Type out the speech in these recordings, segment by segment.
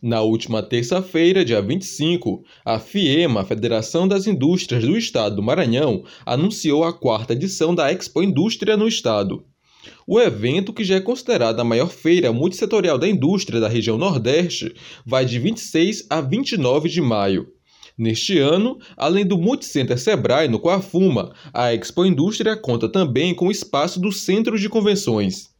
Na última terça-feira, dia 25, a FIEMA, Federação das Indústrias do Estado do Maranhão, anunciou a quarta edição da Expo Indústria no estado. O evento, que já é considerado a maior feira multissetorial da indústria da região Nordeste, vai de 26 a 29 de maio. Neste ano, além do Multicenter Sebrae no Coafuma, a Expo Indústria conta também com o espaço do Centro de Convenções.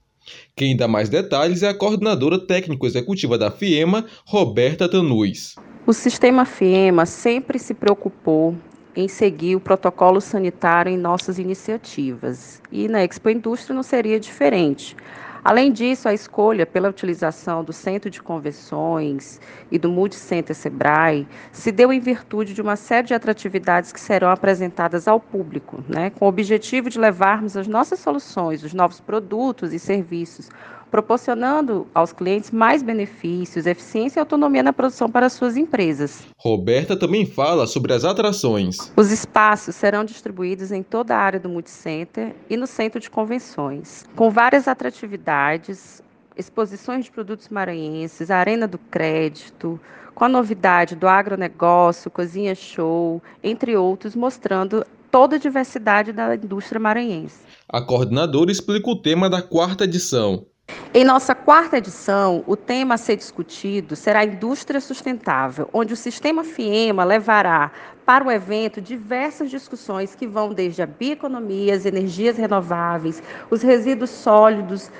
Quem dá mais detalhes é a coordenadora técnico-executiva da FIEMA, Roberta Tanuz. O sistema FIEMA sempre se preocupou em seguir o protocolo sanitário em nossas iniciativas. E na Expo Indústria não seria diferente. Além disso, a escolha pela utilização do Centro de Convenções e do Multicenter Sebrae se deu em virtude de uma série de atratividades que serão apresentadas ao público, né, com o objetivo de levarmos as nossas soluções, os novos produtos e serviços proporcionando aos clientes mais benefícios, eficiência e autonomia na produção para suas empresas. Roberta também fala sobre as atrações. Os espaços serão distribuídos em toda a área do Multicenter e no centro de convenções, com várias atratividades, exposições de produtos maranhenses, a Arena do Crédito, com a novidade do agronegócio, Cozinha Show, entre outros, mostrando toda a diversidade da indústria maranhense. A coordenadora explica o tema da quarta edição. Em nossa quarta edição, o tema a ser discutido será a indústria sustentável, onde o sistema FIEMA levará para o evento diversas discussões que vão desde a bioeconomia, as energias renováveis, os resíduos sólidos,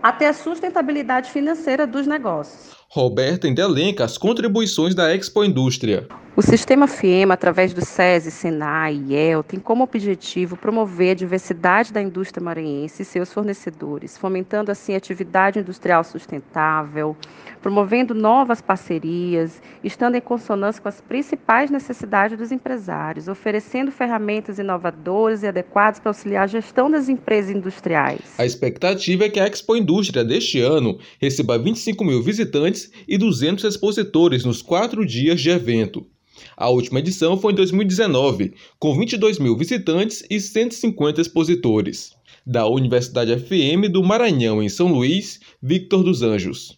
até a sustentabilidade financeira dos negócios. Roberta ainda elenca as contribuições da Expo Indústria. O sistema FIEMA, através do SESI, SENAI e IEL, tem como objetivo promover a diversidade da indústria maranhense e seus fornecedores, fomentando assim atividade industrial sustentável, promovendo novas parcerias, estando em consonância com as principais necessidades dos empresários, oferecendo ferramentas inovadoras e adequadas para auxiliar a gestão das empresas industriais. A expectativa é que a Expo Indústria deste ano receba 25 mil visitantes e 200 expositores nos quatro dias de evento. A última edição foi em 2019, com 22 mil visitantes e 150 expositores. Da Universidade FM do Maranhão, em São Luís, Victor dos Anjos.